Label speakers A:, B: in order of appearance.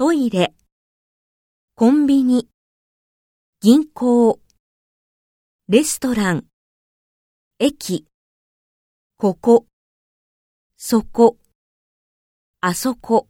A: トイレ、コンビニ、銀行、レストラン、駅、ここ、そこ、あそこ。